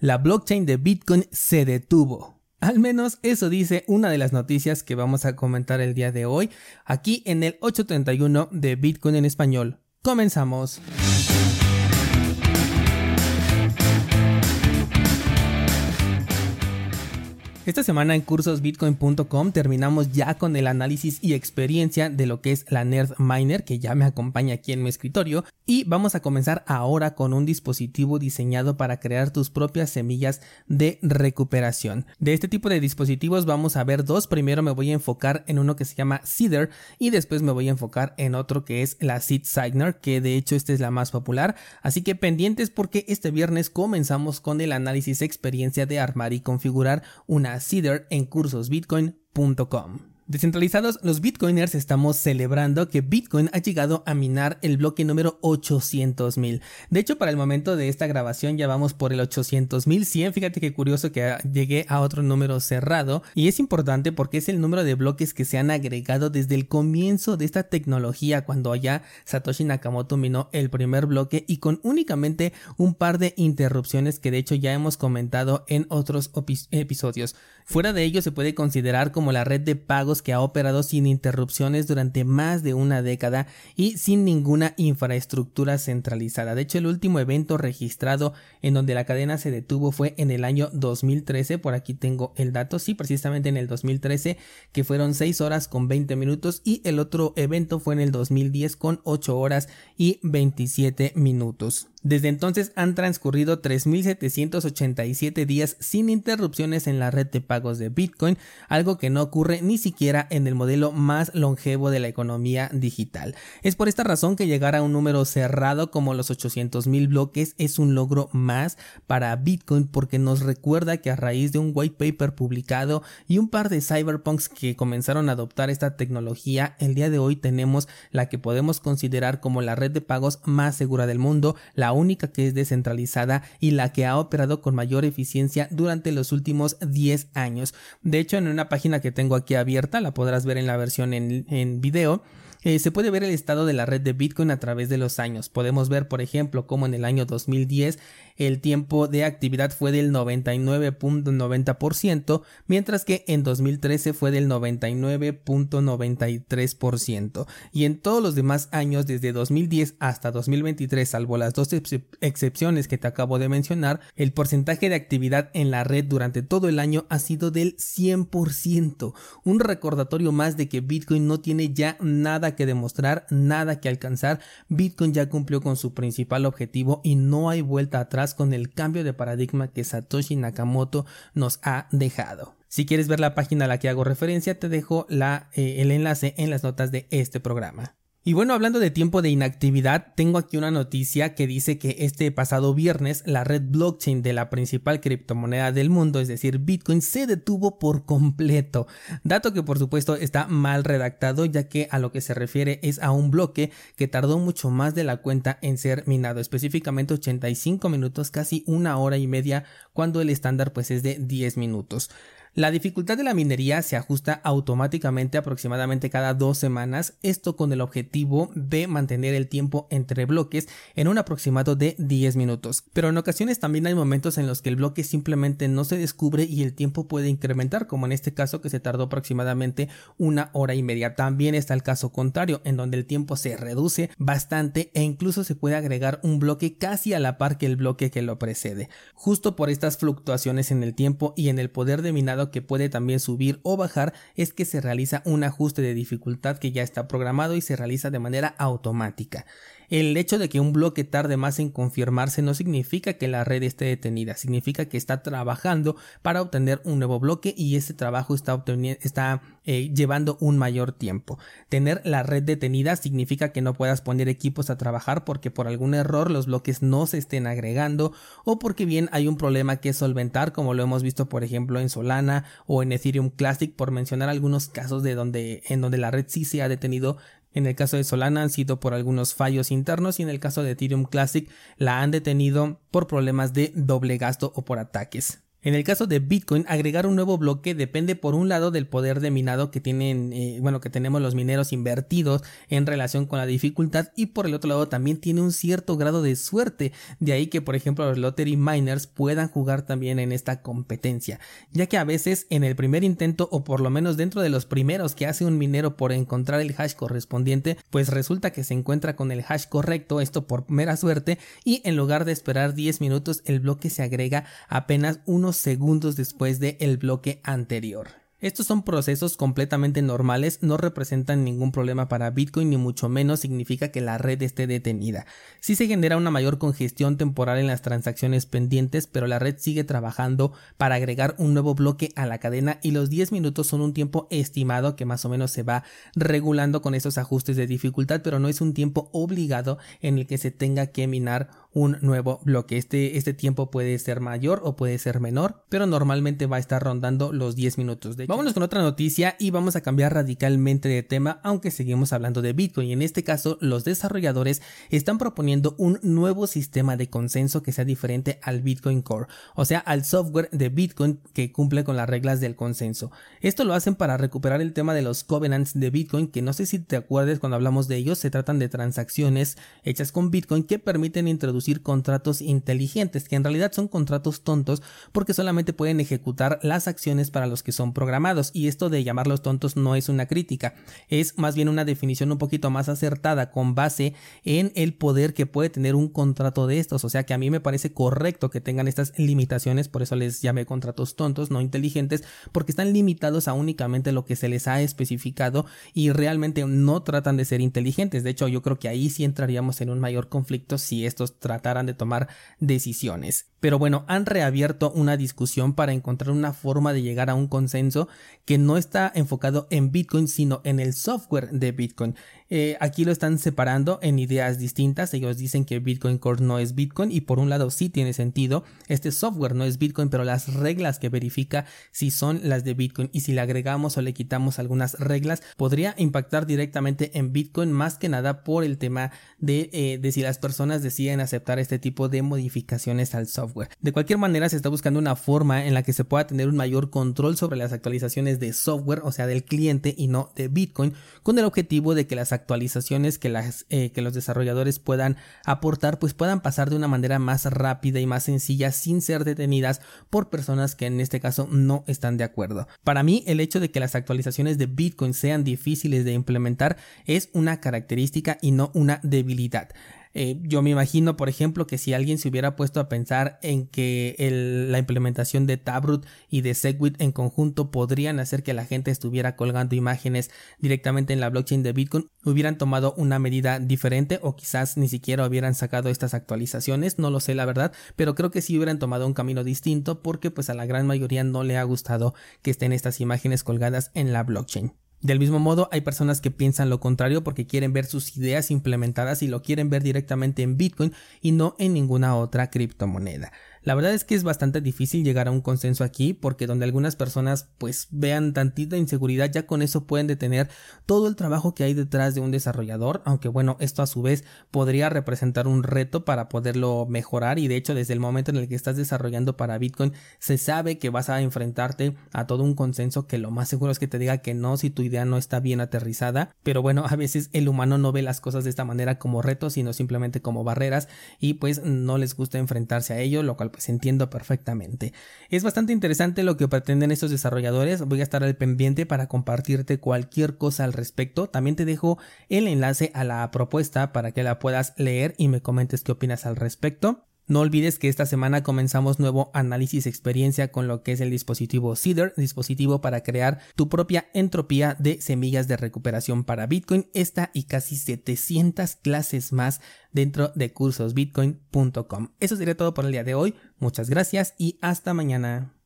La blockchain de Bitcoin se detuvo. Al menos eso dice una de las noticias que vamos a comentar el día de hoy, aquí en el 831 de Bitcoin en español. Comenzamos. Esta semana en cursosbitcoin.com terminamos ya con el análisis y experiencia de lo que es la Nerd Miner que ya me acompaña aquí en mi escritorio y vamos a comenzar ahora con un dispositivo diseñado para crear tus propias semillas de recuperación. De este tipo de dispositivos vamos a ver dos, primero me voy a enfocar en uno que se llama Cedar y después me voy a enfocar en otro que es la Seed Signer que de hecho esta es la más popular, así que pendientes porque este viernes comenzamos con el análisis experiencia de armar y configurar una Cedar en cursosbitcoin.com. Descentralizados, los bitcoiners estamos celebrando que Bitcoin ha llegado a minar el bloque número 800.000. De hecho, para el momento de esta grabación ya vamos por el 800.100. Fíjate qué curioso que llegué a otro número cerrado. Y es importante porque es el número de bloques que se han agregado desde el comienzo de esta tecnología, cuando allá Satoshi Nakamoto minó el primer bloque y con únicamente un par de interrupciones que de hecho ya hemos comentado en otros episodios. Fuera de ello se puede considerar como la red de pagos que ha operado sin interrupciones durante más de una década y sin ninguna infraestructura centralizada. De hecho, el último evento registrado en donde la cadena se detuvo fue en el año 2013. Por aquí tengo el dato, sí, precisamente en el 2013, que fueron 6 horas con 20 minutos y el otro evento fue en el 2010 con 8 horas y 27 minutos. Desde entonces han transcurrido 3.787 días sin interrupciones en la red de pagos de Bitcoin, algo que no ocurre ni siquiera en el modelo más longevo de la economía digital. Es por esta razón que llegar a un número cerrado como los 800.000 bloques es un logro más para Bitcoin porque nos recuerda que a raíz de un white paper publicado y un par de cyberpunks que comenzaron a adoptar esta tecnología, el día de hoy tenemos la que podemos considerar como la red de pagos más segura del mundo, la la única que es descentralizada y la que ha operado con mayor eficiencia durante los últimos 10 años. De hecho, en una página que tengo aquí abierta, la podrás ver en la versión en, en video, eh, se puede ver el estado de la red de Bitcoin a través de los años. Podemos ver, por ejemplo, cómo en el año 2010 el tiempo de actividad fue del 99.90%, mientras que en 2013 fue del 99.93%. Y en todos los demás años, desde 2010 hasta 2023, salvo las dos excepciones que te acabo de mencionar, el porcentaje de actividad en la red durante todo el año ha sido del 100%. Un recordatorio más de que Bitcoin no tiene ya nada que demostrar, nada que alcanzar. Bitcoin ya cumplió con su principal objetivo y no hay vuelta atrás con el cambio de paradigma que Satoshi Nakamoto nos ha dejado. Si quieres ver la página a la que hago referencia, te dejo eh, el enlace en las notas de este programa. Y bueno, hablando de tiempo de inactividad, tengo aquí una noticia que dice que este pasado viernes la red blockchain de la principal criptomoneda del mundo, es decir, Bitcoin, se detuvo por completo. Dato que por supuesto está mal redactado ya que a lo que se refiere es a un bloque que tardó mucho más de la cuenta en ser minado, específicamente 85 minutos, casi una hora y media, cuando el estándar pues es de 10 minutos. La dificultad de la minería se ajusta automáticamente aproximadamente cada dos semanas, esto con el objetivo de mantener el tiempo entre bloques en un aproximado de 10 minutos. Pero en ocasiones también hay momentos en los que el bloque simplemente no se descubre y el tiempo puede incrementar, como en este caso que se tardó aproximadamente una hora y media. También está el caso contrario, en donde el tiempo se reduce bastante e incluso se puede agregar un bloque casi a la par que el bloque que lo precede. Justo por estas fluctuaciones en el tiempo y en el poder de minado que puede también subir o bajar es que se realiza un ajuste de dificultad que ya está programado y se realiza de manera automática. El hecho de que un bloque tarde más en confirmarse no significa que la red esté detenida, significa que está trabajando para obtener un nuevo bloque y ese trabajo está, está eh, llevando un mayor tiempo. Tener la red detenida significa que no puedas poner equipos a trabajar porque por algún error los bloques no se estén agregando o porque bien hay un problema que solventar como lo hemos visto por ejemplo en Solana o en Ethereum Classic por mencionar algunos casos de donde en donde la red sí se ha detenido en el caso de Solana han sido por algunos fallos internos y en el caso de Ethereum Classic la han detenido por problemas de doble gasto o por ataques. En el caso de Bitcoin, agregar un nuevo bloque depende por un lado del poder de minado que tienen, eh, bueno, que tenemos los mineros invertidos en relación con la dificultad y por el otro lado también tiene un cierto grado de suerte, de ahí que por ejemplo los lottery miners puedan jugar también en esta competencia, ya que a veces en el primer intento o por lo menos dentro de los primeros que hace un minero por encontrar el hash correspondiente, pues resulta que se encuentra con el hash correcto, esto por mera suerte y en lugar de esperar 10 minutos el bloque se agrega apenas unos segundos después del el bloque anterior. Estos son procesos completamente normales, no representan ningún problema para Bitcoin ni mucho menos significa que la red esté detenida. Sí se genera una mayor congestión temporal en las transacciones pendientes, pero la red sigue trabajando para agregar un nuevo bloque a la cadena y los 10 minutos son un tiempo estimado que más o menos se va regulando con esos ajustes de dificultad, pero no es un tiempo obligado en el que se tenga que minar un nuevo bloque. Este, este tiempo puede ser mayor o puede ser menor, pero normalmente va a estar rondando los 10 minutos. De Vámonos con otra noticia y vamos a cambiar radicalmente de tema, aunque seguimos hablando de Bitcoin. En este caso, los desarrolladores están proponiendo un nuevo sistema de consenso que sea diferente al Bitcoin Core, o sea, al software de Bitcoin que cumple con las reglas del consenso. Esto lo hacen para recuperar el tema de los covenants de Bitcoin, que no sé si te acuerdes cuando hablamos de ellos, se tratan de transacciones hechas con Bitcoin que permiten introducir contratos inteligentes, que en realidad son contratos tontos porque solamente pueden ejecutar las acciones para los que son programados. Y esto de llamarlos tontos no es una crítica, es más bien una definición un poquito más acertada con base en el poder que puede tener un contrato de estos. O sea que a mí me parece correcto que tengan estas limitaciones, por eso les llamé contratos tontos, no inteligentes, porque están limitados a únicamente lo que se les ha especificado y realmente no tratan de ser inteligentes. De hecho, yo creo que ahí sí entraríamos en un mayor conflicto si estos trataran de tomar decisiones. Pero bueno, han reabierto una discusión para encontrar una forma de llegar a un consenso que no está enfocado en Bitcoin, sino en el software de Bitcoin. Eh, aquí lo están separando en ideas distintas. Ellos dicen que Bitcoin Core no es Bitcoin y por un lado sí tiene sentido. Este software no es Bitcoin, pero las reglas que verifica si son las de Bitcoin y si le agregamos o le quitamos algunas reglas podría impactar directamente en Bitcoin más que nada por el tema de, eh, de si las personas deciden aceptar este tipo de modificaciones al software. De cualquier manera se está buscando una forma en la que se pueda tener un mayor control sobre las actualizaciones de software, o sea del cliente y no de Bitcoin, con el objetivo de que las actualizaciones que, las, eh, que los desarrolladores puedan aportar pues puedan pasar de una manera más rápida y más sencilla sin ser detenidas por personas que en este caso no están de acuerdo. Para mí el hecho de que las actualizaciones de Bitcoin sean difíciles de implementar es una característica y no una debilidad. Eh, yo me imagino, por ejemplo, que si alguien se hubiera puesto a pensar en que la implementación de Taproot y de Segwit en conjunto podrían hacer que la gente estuviera colgando imágenes directamente en la blockchain de Bitcoin, hubieran tomado una medida diferente o quizás ni siquiera hubieran sacado estas actualizaciones, no lo sé la verdad, pero creo que sí hubieran tomado un camino distinto porque pues a la gran mayoría no le ha gustado que estén estas imágenes colgadas en la blockchain. Del mismo modo, hay personas que piensan lo contrario porque quieren ver sus ideas implementadas y lo quieren ver directamente en Bitcoin y no en ninguna otra criptomoneda. La verdad es que es bastante difícil llegar a un consenso aquí porque donde algunas personas pues vean tantita inseguridad ya con eso pueden detener todo el trabajo que hay detrás de un desarrollador, aunque bueno, esto a su vez podría representar un reto para poderlo mejorar y de hecho desde el momento en el que estás desarrollando para Bitcoin se sabe que vas a enfrentarte a todo un consenso que lo más seguro es que te diga que no si tu idea no está bien aterrizada, pero bueno, a veces el humano no ve las cosas de esta manera como retos, sino simplemente como barreras y pues no les gusta enfrentarse a ello, lo cual pues entiendo perfectamente. Es bastante interesante lo que pretenden estos desarrolladores, voy a estar al pendiente para compartirte cualquier cosa al respecto, también te dejo el enlace a la propuesta para que la puedas leer y me comentes qué opinas al respecto. No olvides que esta semana comenzamos nuevo análisis experiencia con lo que es el dispositivo Cedar, dispositivo para crear tu propia entropía de semillas de recuperación para Bitcoin, esta y casi 700 clases más dentro de cursosbitcoin.com. Eso sería todo por el día de hoy, muchas gracias y hasta mañana.